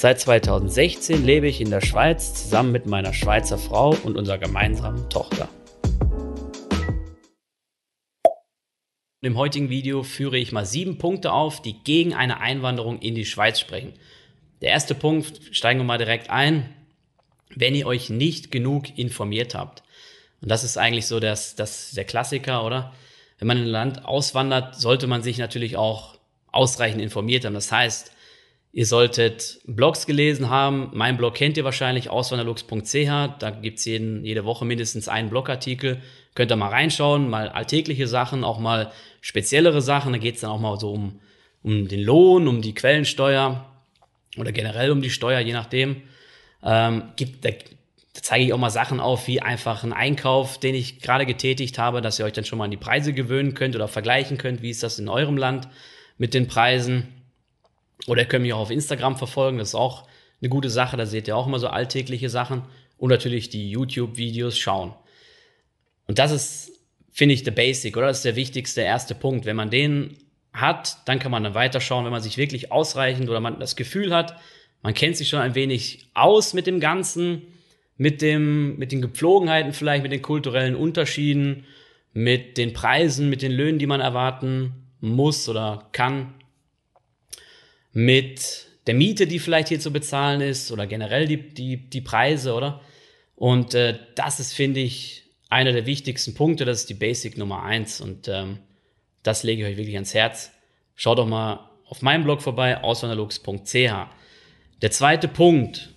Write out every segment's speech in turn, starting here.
Seit 2016 lebe ich in der Schweiz zusammen mit meiner Schweizer Frau und unserer gemeinsamen Tochter. Im heutigen Video führe ich mal sieben Punkte auf, die gegen eine Einwanderung in die Schweiz sprechen. Der erste Punkt, steigen wir mal direkt ein, wenn ihr euch nicht genug informiert habt. Und das ist eigentlich so das, das, der Klassiker, oder? Wenn man in ein Land auswandert, sollte man sich natürlich auch ausreichend informiert haben. Das heißt, ihr solltet Blogs gelesen haben. Mein Blog kennt ihr wahrscheinlich, auswanderlux.ch. Da gibt's jeden, jede Woche mindestens einen Blogartikel. Könnt ihr mal reinschauen, mal alltägliche Sachen, auch mal speziellere Sachen. Da geht's dann auch mal so um, um den Lohn, um die Quellensteuer oder generell um die Steuer, je nachdem. Ähm, gibt, da da zeige ich auch mal Sachen auf, wie einfach ein Einkauf, den ich gerade getätigt habe, dass ihr euch dann schon mal an die Preise gewöhnen könnt oder vergleichen könnt, wie ist das in eurem Land mit den Preisen. Oder ihr könnt mich auch auf Instagram verfolgen, das ist auch eine gute Sache, da seht ihr auch immer so alltägliche Sachen und natürlich die YouTube-Videos schauen. Und das ist, finde ich, der Basic, oder? Das ist der wichtigste erste Punkt. Wenn man den hat, dann kann man dann weiterschauen, wenn man sich wirklich ausreichend oder man das Gefühl hat, man kennt sich schon ein wenig aus mit dem Ganzen, mit dem, mit den Gepflogenheiten vielleicht, mit den kulturellen Unterschieden, mit den Preisen, mit den Löhnen, die man erwarten muss oder kann, mit der Miete, die vielleicht hier zu bezahlen ist oder generell die, die, die Preise, oder? Und äh, das ist, finde ich, einer der wichtigsten Punkte. Das ist die Basic Nummer eins und ähm, das lege ich euch wirklich ans Herz. Schaut doch mal auf meinem Blog vorbei, auswanderlux.ch. Der zweite Punkt,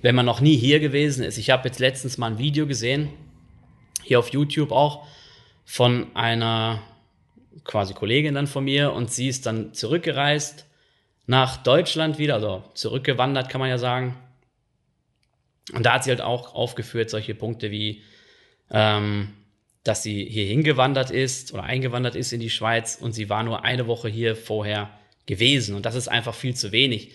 wenn man noch nie hier gewesen ist. Ich habe jetzt letztens mal ein Video gesehen, hier auf YouTube auch, von einer quasi Kollegin dann von mir und sie ist dann zurückgereist nach Deutschland wieder, also zurückgewandert kann man ja sagen. Und da hat sie halt auch aufgeführt solche Punkte wie, ähm, dass sie hier hingewandert ist oder eingewandert ist in die Schweiz und sie war nur eine Woche hier vorher gewesen und das ist einfach viel zu wenig.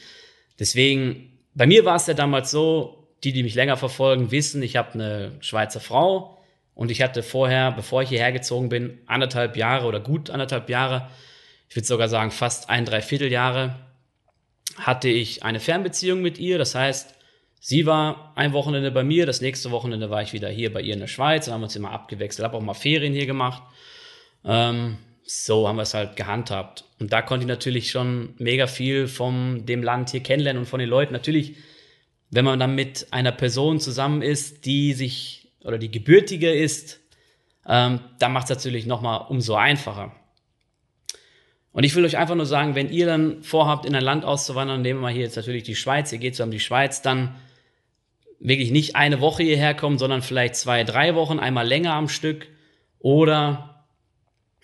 Deswegen bei mir war es ja damals so, die, die mich länger verfolgen, wissen, ich habe eine Schweizer Frau und ich hatte vorher, bevor ich hierher gezogen bin, anderthalb Jahre oder gut anderthalb Jahre, ich würde sogar sagen fast ein Dreivierteljahre, hatte ich eine Fernbeziehung mit ihr. Das heißt, sie war ein Wochenende bei mir, das nächste Wochenende war ich wieder hier bei ihr in der Schweiz, dann haben wir uns immer abgewechselt, habe auch mal Ferien hier gemacht. Ähm, so haben wir es halt gehandhabt. Und da konnte ich natürlich schon mega viel von dem Land hier kennenlernen und von den Leuten. Natürlich, wenn man dann mit einer Person zusammen ist, die sich oder die gebürtige ist, ähm, dann macht es natürlich nochmal umso einfacher. Und ich will euch einfach nur sagen, wenn ihr dann vorhabt, in ein Land auszuwandern, nehmen wir mal hier jetzt natürlich die Schweiz, ihr geht so um die Schweiz, dann wirklich nicht eine Woche hierher kommen, sondern vielleicht zwei, drei Wochen, einmal länger am Stück. Oder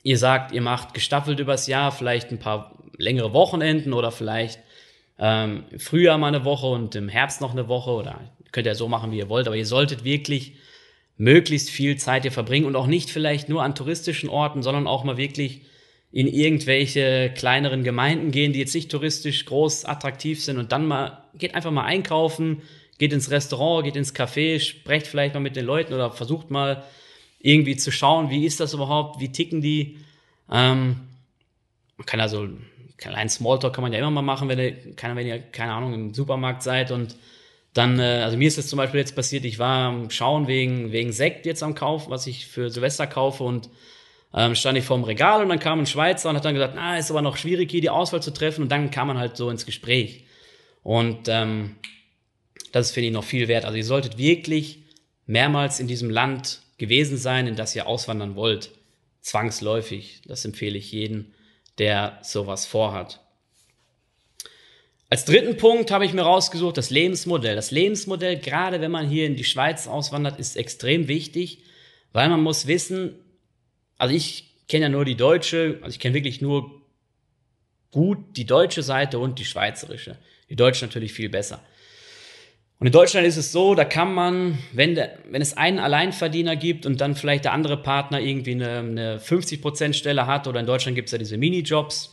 ihr sagt, ihr macht gestaffelt übers Jahr vielleicht ein paar längere Wochenenden oder vielleicht ähm, im Frühjahr mal eine Woche und im Herbst noch eine Woche oder könnt ihr so machen, wie ihr wollt, aber ihr solltet wirklich möglichst viel Zeit hier verbringen und auch nicht vielleicht nur an touristischen Orten, sondern auch mal wirklich in irgendwelche kleineren Gemeinden gehen, die jetzt nicht touristisch groß attraktiv sind und dann mal, geht einfach mal einkaufen, geht ins Restaurant, geht ins Café, sprecht vielleicht mal mit den Leuten oder versucht mal irgendwie zu schauen, wie ist das überhaupt, wie ticken die. Ähm, man kann also, kleinen Smalltalk kann man ja immer mal machen, wenn ihr, keine, wenn ihr, keine Ahnung, im Supermarkt seid und dann, äh, also mir ist das zum Beispiel jetzt passiert, ich war am Schauen wegen, wegen Sekt jetzt am Kauf, was ich für Silvester kaufe und ähm, stand ich vorm Regal und dann kam ein Schweizer und hat dann gesagt, na, ist aber noch schwierig hier die Auswahl zu treffen und dann kam man halt so ins Gespräch. Und ähm, das finde ich, noch viel wert. Also ihr solltet wirklich mehrmals in diesem Land gewesen sein, in das ihr auswandern wollt. Zwangsläufig. Das empfehle ich jedem, der sowas vorhat. Als dritten Punkt habe ich mir rausgesucht, das Lebensmodell. Das Lebensmodell, gerade wenn man hier in die Schweiz auswandert, ist extrem wichtig, weil man muss wissen, also ich kenne ja nur die deutsche, also ich kenne wirklich nur gut die deutsche Seite und die schweizerische. Die deutsche natürlich viel besser. Und in Deutschland ist es so, da kann man, wenn, der, wenn es einen Alleinverdiener gibt und dann vielleicht der andere Partner irgendwie eine, eine 50%-Stelle hat, oder in Deutschland gibt es ja diese Minijobs,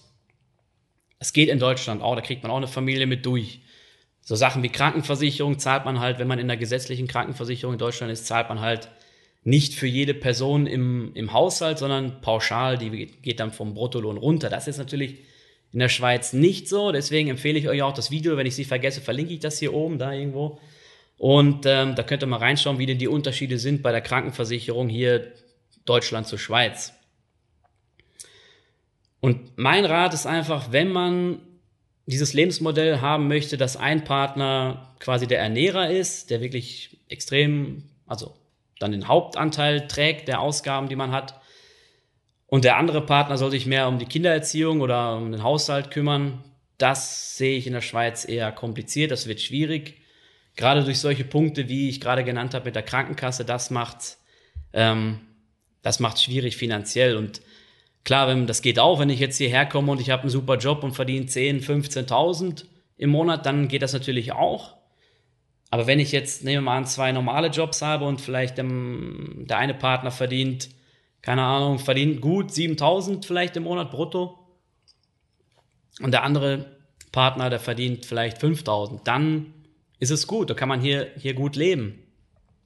es geht in Deutschland auch, da kriegt man auch eine Familie mit durch. So Sachen wie Krankenversicherung zahlt man halt, wenn man in der gesetzlichen Krankenversicherung in Deutschland ist, zahlt man halt nicht für jede Person im, im Haushalt, sondern pauschal, die geht dann vom Bruttolohn runter. Das ist natürlich in der Schweiz nicht so. Deswegen empfehle ich euch auch das Video. Wenn ich sie vergesse, verlinke ich das hier oben, da irgendwo. Und ähm, da könnt ihr mal reinschauen, wie denn die Unterschiede sind bei der Krankenversicherung hier Deutschland zur Schweiz. Und mein Rat ist einfach, wenn man dieses Lebensmodell haben möchte, dass ein Partner quasi der Ernährer ist, der wirklich extrem, also dann den Hauptanteil trägt der Ausgaben, die man hat, und der andere Partner soll sich mehr um die Kindererziehung oder um den Haushalt kümmern. Das sehe ich in der Schweiz eher kompliziert, das wird schwierig. Gerade durch solche Punkte, wie ich gerade genannt habe mit der Krankenkasse, das macht ähm, schwierig finanziell. Und klar, wenn, das geht auch, wenn ich jetzt hierher komme und ich habe einen super Job und verdiene 10, 15.000 im Monat, dann geht das natürlich auch. Aber wenn ich jetzt, nehmen wir mal an, zwei normale Jobs habe und vielleicht dem, der eine Partner verdient keine Ahnung, verdient gut 7000 vielleicht im Monat brutto. Und der andere Partner, der verdient vielleicht 5000. Dann ist es gut, da kann man hier, hier gut leben.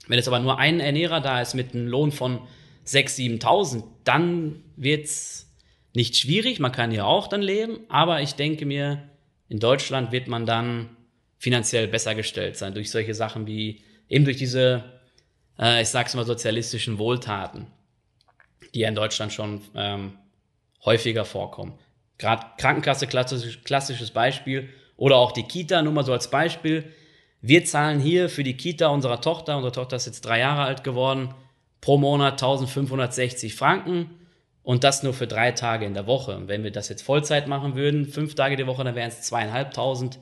Wenn jetzt aber nur ein Ernährer da ist mit einem Lohn von 6.000, 7.000, dann wird's nicht schwierig, man kann hier auch dann leben, aber ich denke mir, in Deutschland wird man dann finanziell besser gestellt sein durch solche Sachen wie eben durch diese, äh, ich sag's mal, sozialistischen Wohltaten die ja in Deutschland schon ähm, häufiger vorkommen. Gerade Krankenkasse, klassisch, klassisches Beispiel, oder auch die Kita, nur mal so als Beispiel. Wir zahlen hier für die Kita unserer Tochter, unsere Tochter ist jetzt drei Jahre alt geworden, pro Monat 1560 Franken und das nur für drei Tage in der Woche. Wenn wir das jetzt Vollzeit machen würden, fünf Tage die Woche, dann wären es zweieinhalbtausend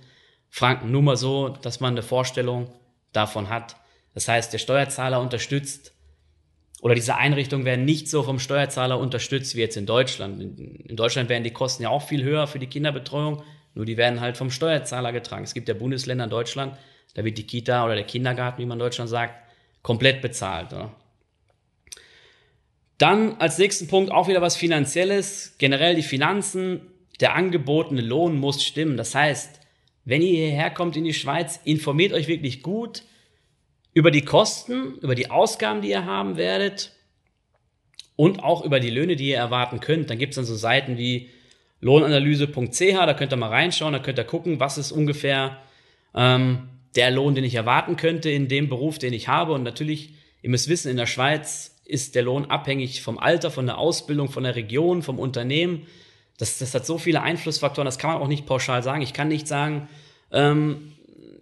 Franken. Nur mal so, dass man eine Vorstellung davon hat. Das heißt, der Steuerzahler unterstützt oder diese Einrichtungen werden nicht so vom Steuerzahler unterstützt wie jetzt in Deutschland. In Deutschland werden die Kosten ja auch viel höher für die Kinderbetreuung, nur die werden halt vom Steuerzahler getragen. Es gibt ja Bundesländer in Deutschland, da wird die Kita oder der Kindergarten, wie man in Deutschland sagt, komplett bezahlt. Oder? Dann als nächsten Punkt auch wieder was Finanzielles. Generell die Finanzen, der angebotene Lohn muss stimmen. Das heißt, wenn ihr hierher kommt in die Schweiz, informiert euch wirklich gut, über die Kosten, über die Ausgaben, die ihr haben werdet und auch über die Löhne, die ihr erwarten könnt. Dann gibt es dann so Seiten wie lohnanalyse.ch, da könnt ihr mal reinschauen, da könnt ihr gucken, was ist ungefähr ähm, der Lohn, den ich erwarten könnte in dem Beruf, den ich habe. Und natürlich, ihr müsst wissen, in der Schweiz ist der Lohn abhängig vom Alter, von der Ausbildung, von der Region, vom Unternehmen. Das, das hat so viele Einflussfaktoren, das kann man auch nicht pauschal sagen. Ich kann nicht sagen, ähm,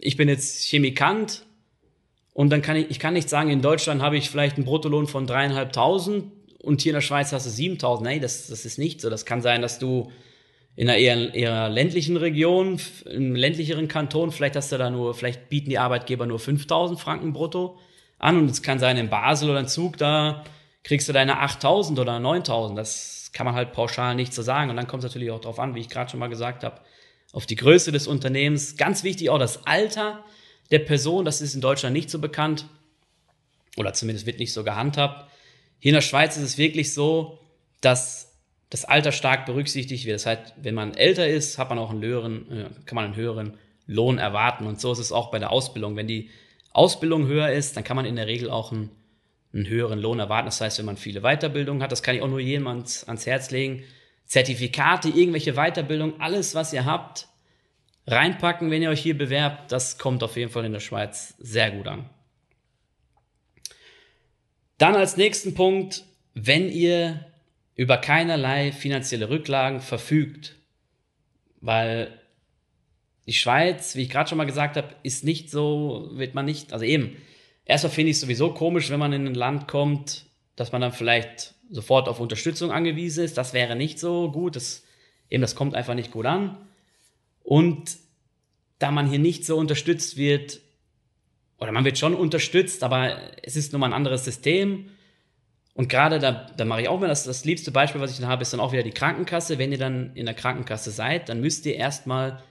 ich bin jetzt Chemikant und dann kann ich, ich kann nicht sagen, in Deutschland habe ich vielleicht einen Bruttolohn von dreieinhalbtausend und hier in der Schweiz hast du 7000. Nein, das, das ist nicht so. Das kann sein, dass du in einer eher, eher ländlichen Region, im ländlicheren Kanton, vielleicht hast du da nur, vielleicht bieten die Arbeitgeber nur 5000 Franken brutto an und es kann sein, in Basel oder in Zug, da kriegst du deine 8000 oder 9000. Das kann man halt pauschal nicht so sagen. Und dann kommt es natürlich auch darauf an, wie ich gerade schon mal gesagt habe, auf die Größe des Unternehmens. Ganz wichtig auch das Alter der Person. Das ist in Deutschland nicht so bekannt oder zumindest wird nicht so gehandhabt. Hier in der Schweiz ist es wirklich so, dass das Alter stark berücksichtigt wird. Das heißt, wenn man älter ist, hat man auch einen höheren, äh, kann man einen höheren Lohn erwarten. Und so ist es auch bei der Ausbildung. Wenn die Ausbildung höher ist, dann kann man in der Regel auch einen, einen höheren Lohn erwarten. Das heißt, wenn man viele Weiterbildungen hat, das kann ich auch nur jedem ans, ans Herz legen. Zertifikate, irgendwelche Weiterbildung, alles, was ihr habt, reinpacken, wenn ihr euch hier bewerbt. Das kommt auf jeden Fall in der Schweiz sehr gut an. Dann als nächsten Punkt, wenn ihr über keinerlei finanzielle Rücklagen verfügt, weil die Schweiz, wie ich gerade schon mal gesagt habe, ist nicht so, wird man nicht, also eben, erstmal finde ich es sowieso komisch, wenn man in ein Land kommt, dass man dann vielleicht sofort auf Unterstützung angewiesen ist. Das wäre nicht so gut. Das, eben, das kommt einfach nicht gut an. Und da man hier nicht so unterstützt wird, oder man wird schon unterstützt, aber es ist nun mal ein anderes System. Und gerade da, da mache ich auch mal das, das liebste Beispiel, was ich dann habe, ist dann auch wieder die Krankenkasse. Wenn ihr dann in der Krankenkasse seid, dann müsst ihr erstmal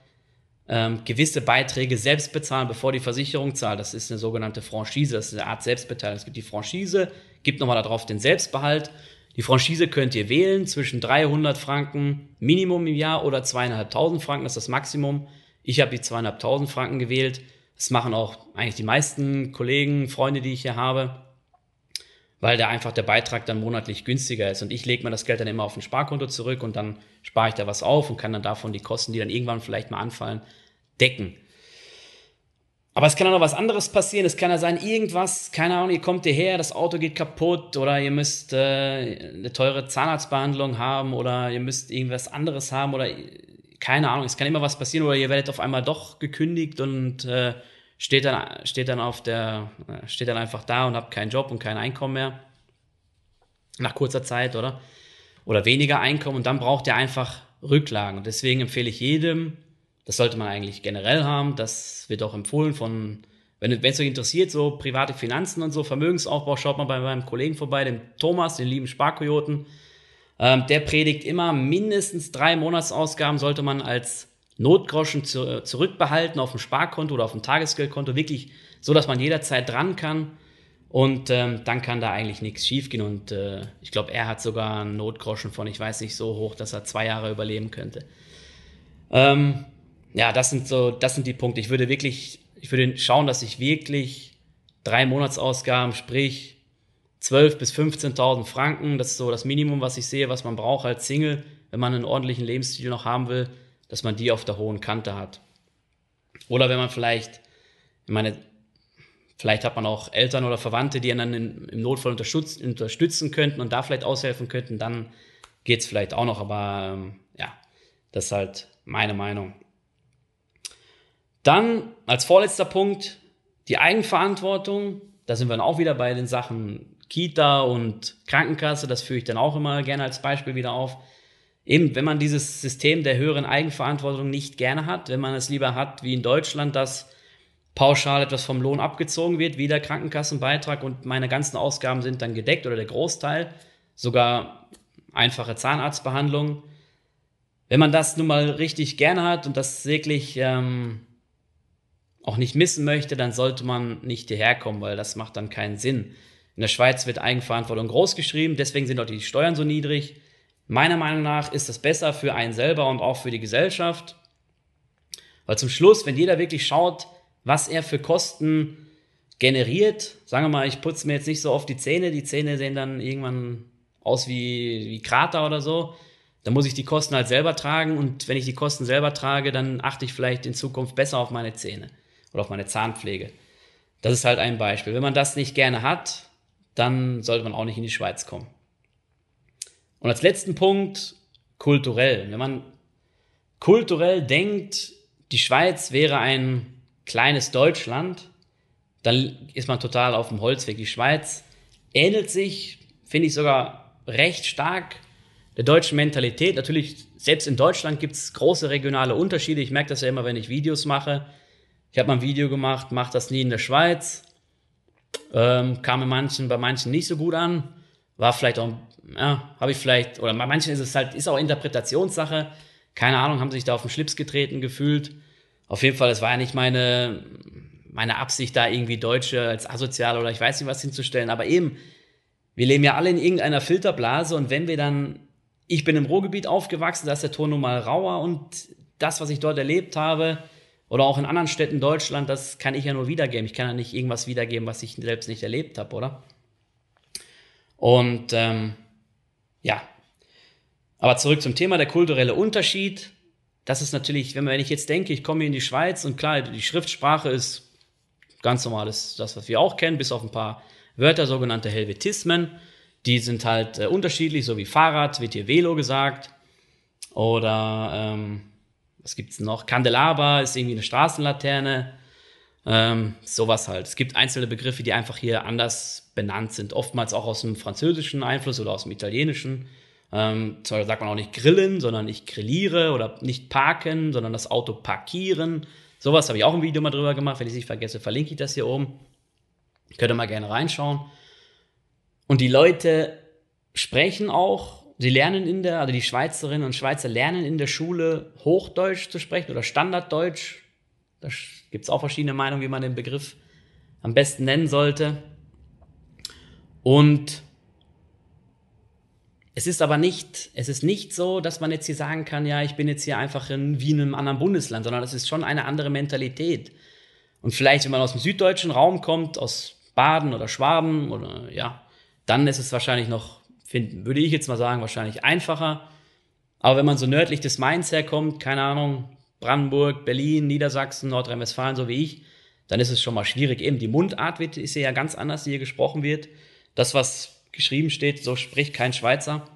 ähm, gewisse Beiträge selbst bezahlen, bevor die Versicherung zahlt. Das ist eine sogenannte Franchise, das ist eine Art Selbstbeteiligung. Es gibt die Franchise, gibt nochmal darauf den Selbstbehalt. Die Franchise könnt ihr wählen zwischen 300 Franken Minimum im Jahr oder zweieinhalbtausend Franken, das ist das Maximum. Ich habe die zweieinhalbtausend Franken gewählt. Das machen auch eigentlich die meisten Kollegen, Freunde, die ich hier habe, weil der einfach der Beitrag dann monatlich günstiger ist. Und ich lege mir das Geld dann immer auf ein Sparkonto zurück und dann spare ich da was auf und kann dann davon die Kosten, die dann irgendwann vielleicht mal anfallen, decken. Aber es kann auch noch was anderes passieren. Es kann ja sein, irgendwas, keine Ahnung, ihr kommt hierher, das Auto geht kaputt oder ihr müsst äh, eine teure Zahnarztbehandlung haben oder ihr müsst irgendwas anderes haben oder keine Ahnung, es kann immer was passieren oder ihr werdet auf einmal doch gekündigt und äh, steht, dann, steht dann auf der, äh, steht dann einfach da und habt keinen Job und kein Einkommen mehr. Nach kurzer Zeit, oder? Oder weniger Einkommen und dann braucht ihr einfach Rücklagen. Und deswegen empfehle ich jedem, das sollte man eigentlich generell haben. Das wird auch empfohlen von, wenn, es euch interessiert, so private Finanzen und so, Vermögensaufbau, schaut mal bei meinem Kollegen vorbei, dem Thomas, den lieben Sparkojoten. Ähm, der predigt immer, mindestens drei Monatsausgaben sollte man als Notgroschen zu, zurückbehalten auf dem Sparkonto oder auf dem Tagesgeldkonto, wirklich so, dass man jederzeit dran kann. Und ähm, dann kann da eigentlich nichts schiefgehen. Und äh, ich glaube, er hat sogar einen Notgroschen von, ich weiß nicht, so hoch, dass er zwei Jahre überleben könnte. Ähm, ja, das sind so, das sind die Punkte. Ich würde wirklich, ich würde schauen, dass ich wirklich drei Monatsausgaben, sprich 12.000 bis 15.000 Franken, das ist so das Minimum, was ich sehe, was man braucht als Single, wenn man einen ordentlichen Lebensstil noch haben will, dass man die auf der hohen Kante hat. Oder wenn man vielleicht, ich meine, vielleicht hat man auch Eltern oder Verwandte, die einen dann im Notfall unterstützen könnten und da vielleicht aushelfen könnten, dann geht es vielleicht auch noch, aber ähm, ja, das ist halt meine Meinung. Dann als vorletzter Punkt die Eigenverantwortung. Da sind wir dann auch wieder bei den Sachen Kita und Krankenkasse. Das führe ich dann auch immer gerne als Beispiel wieder auf. Eben, wenn man dieses System der höheren Eigenverantwortung nicht gerne hat, wenn man es lieber hat wie in Deutschland, dass pauschal etwas vom Lohn abgezogen wird, wie der Krankenkassenbeitrag und meine ganzen Ausgaben sind dann gedeckt oder der Großteil, sogar einfache Zahnarztbehandlung. Wenn man das nun mal richtig gerne hat und das wirklich ähm, auch nicht missen möchte, dann sollte man nicht hierher kommen, weil das macht dann keinen Sinn. In der Schweiz wird Eigenverantwortung groß geschrieben, deswegen sind auch die Steuern so niedrig. Meiner Meinung nach ist das besser für einen selber und auch für die Gesellschaft. Weil zum Schluss, wenn jeder wirklich schaut, was er für Kosten generiert, sagen wir mal, ich putze mir jetzt nicht so oft die Zähne, die Zähne sehen dann irgendwann aus wie, wie Krater oder so, dann muss ich die Kosten halt selber tragen und wenn ich die Kosten selber trage, dann achte ich vielleicht in Zukunft besser auf meine Zähne oder auf meine Zahnpflege. Das ist halt ein Beispiel. Wenn man das nicht gerne hat, dann sollte man auch nicht in die Schweiz kommen. Und als letzten Punkt, kulturell. Wenn man kulturell denkt, die Schweiz wäre ein kleines Deutschland, dann ist man total auf dem Holzweg. Die Schweiz ähnelt sich, finde ich sogar recht stark der deutschen Mentalität. Natürlich, selbst in Deutschland gibt es große regionale Unterschiede. Ich merke das ja immer, wenn ich Videos mache. Ich habe mal ein Video gemacht, mache das nie in der Schweiz. Ähm, kam in manchen, bei manchen nicht so gut an. War vielleicht auch, ja, habe ich vielleicht, oder manchen ist es halt, ist auch Interpretationssache. Keine Ahnung, haben sich da auf den Schlips getreten gefühlt. Auf jeden Fall, es war ja nicht meine, meine Absicht, da irgendwie Deutsche als asozial oder ich weiß nicht was hinzustellen. Aber eben, wir leben ja alle in irgendeiner Filterblase und wenn wir dann, ich bin im Ruhrgebiet aufgewachsen, da ist der Ton nun mal rauer und das, was ich dort erlebt habe, oder auch in anderen Städten Deutschland, das kann ich ja nur wiedergeben. Ich kann ja nicht irgendwas wiedergeben, was ich selbst nicht erlebt habe, oder? Und ähm, ja, aber zurück zum Thema, der kulturelle Unterschied. Das ist natürlich, wenn, ich jetzt denke, ich komme in die Schweiz und klar, die Schriftsprache ist ganz normal, das, was wir auch kennen, bis auf ein paar Wörter, sogenannte Helvetismen. Die sind halt äh, unterschiedlich, so wie Fahrrad, wird hier Velo gesagt. Oder ähm, was gibt's noch? Candelabra ist irgendwie eine Straßenlaterne. Ähm, sowas halt. Es gibt einzelne Begriffe, die einfach hier anders benannt sind. Oftmals auch aus dem französischen Einfluss oder aus dem italienischen. Ähm, zwar sagt man auch nicht grillen, sondern ich grilliere oder nicht parken, sondern das Auto parkieren. Sowas habe ich auch ein Video mal drüber gemacht. Wenn ich es nicht vergesse, verlinke ich das hier oben. Könnt ihr mal gerne reinschauen. Und die Leute sprechen auch sie lernen in der, also die Schweizerinnen und Schweizer lernen in der Schule Hochdeutsch zu sprechen oder Standarddeutsch. Da gibt es auch verschiedene Meinungen, wie man den Begriff am besten nennen sollte. Und es ist aber nicht, es ist nicht so, dass man jetzt hier sagen kann, ja, ich bin jetzt hier einfach in, wie in einem anderen Bundesland, sondern es ist schon eine andere Mentalität. Und vielleicht, wenn man aus dem süddeutschen Raum kommt, aus Baden oder Schwaben oder ja, dann ist es wahrscheinlich noch, find, würde ich jetzt mal sagen, wahrscheinlich einfacher. Aber wenn man so nördlich des Mainz herkommt, keine Ahnung, Brandenburg, Berlin, Niedersachsen, Nordrhein-Westfalen, so wie ich, dann ist es schon mal schwierig. Eben die Mundart wird, ist ja ganz anders, die hier gesprochen wird. Das, was geschrieben steht, so spricht kein Schweizer.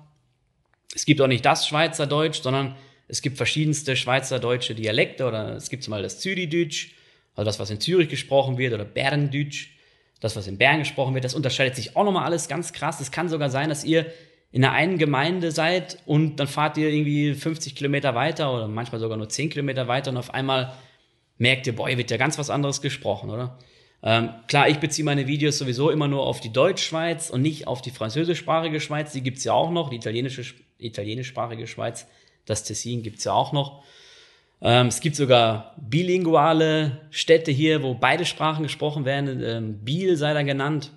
Es gibt auch nicht das Schweizerdeutsch, sondern es gibt verschiedenste schweizerdeutsche Dialekte oder es gibt zum Beispiel das Zürichdeutsch, also das, was in Zürich gesprochen wird, oder Berndeutsch, das, was in Bern gesprochen wird. Das unterscheidet sich auch nochmal alles ganz krass. Es kann sogar sein, dass ihr in einer einen Gemeinde seid und dann fahrt ihr irgendwie 50 Kilometer weiter oder manchmal sogar nur 10 Kilometer weiter und auf einmal merkt ihr, boah, hier wird ja ganz was anderes gesprochen, oder? Ähm, klar, ich beziehe meine Videos sowieso immer nur auf die Deutschschweiz und nicht auf die französischsprachige Schweiz. Die gibt's ja auch noch, die italienische, italienischsprachige Schweiz, das Tessin gibt's ja auch noch. Ähm, es gibt sogar bilinguale Städte hier, wo beide Sprachen gesprochen werden. Ähm, Biel sei da genannt.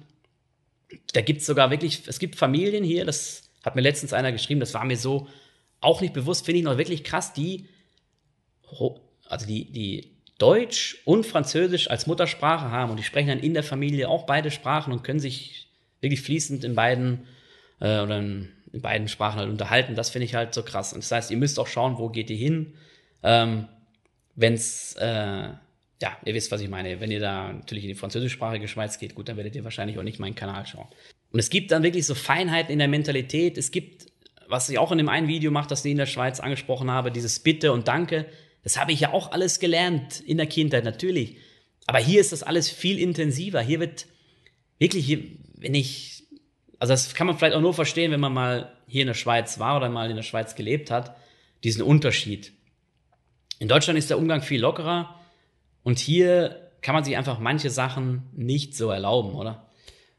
Da gibt's sogar wirklich, es gibt Familien hier, das hat mir letztens einer geschrieben, das war mir so auch nicht bewusst, finde ich noch wirklich krass, die, also die, die Deutsch und Französisch als Muttersprache haben und die sprechen dann in der Familie auch beide Sprachen und können sich wirklich fließend in beiden äh, oder in, in, beiden Sprachen halt unterhalten. Das finde ich halt so krass. Und das heißt, ihr müsst auch schauen, wo geht ihr hin. Ähm, Wenn es, äh, ja, ihr wisst, was ich meine. Wenn ihr da natürlich in die französischsprachige Schweiz geht, gut, dann werdet ihr wahrscheinlich auch nicht meinen Kanal schauen. Und es gibt dann wirklich so Feinheiten in der Mentalität. Es gibt, was ich auch in dem einen Video mache, das ich in der Schweiz angesprochen habe, dieses Bitte und Danke das habe ich ja auch alles gelernt in der Kindheit, natürlich. Aber hier ist das alles viel intensiver. Hier wird wirklich, wenn ich, also das kann man vielleicht auch nur verstehen, wenn man mal hier in der Schweiz war oder mal in der Schweiz gelebt hat, diesen Unterschied. In Deutschland ist der Umgang viel lockerer und hier kann man sich einfach manche Sachen nicht so erlauben, oder?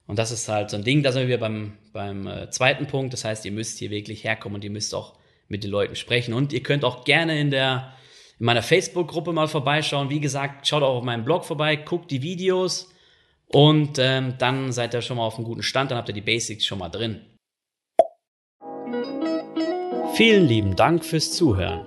Und das ist halt so ein Ding, da sind wir beim, beim äh, zweiten Punkt. Das heißt, ihr müsst hier wirklich herkommen und ihr müsst auch mit den Leuten sprechen. Und ihr könnt auch gerne in der in meiner Facebook-Gruppe mal vorbeischauen. Wie gesagt, schaut auch auf meinem Blog vorbei, guckt die Videos und ähm, dann seid ihr schon mal auf einem guten Stand, dann habt ihr die Basics schon mal drin. Vielen lieben Dank fürs Zuhören.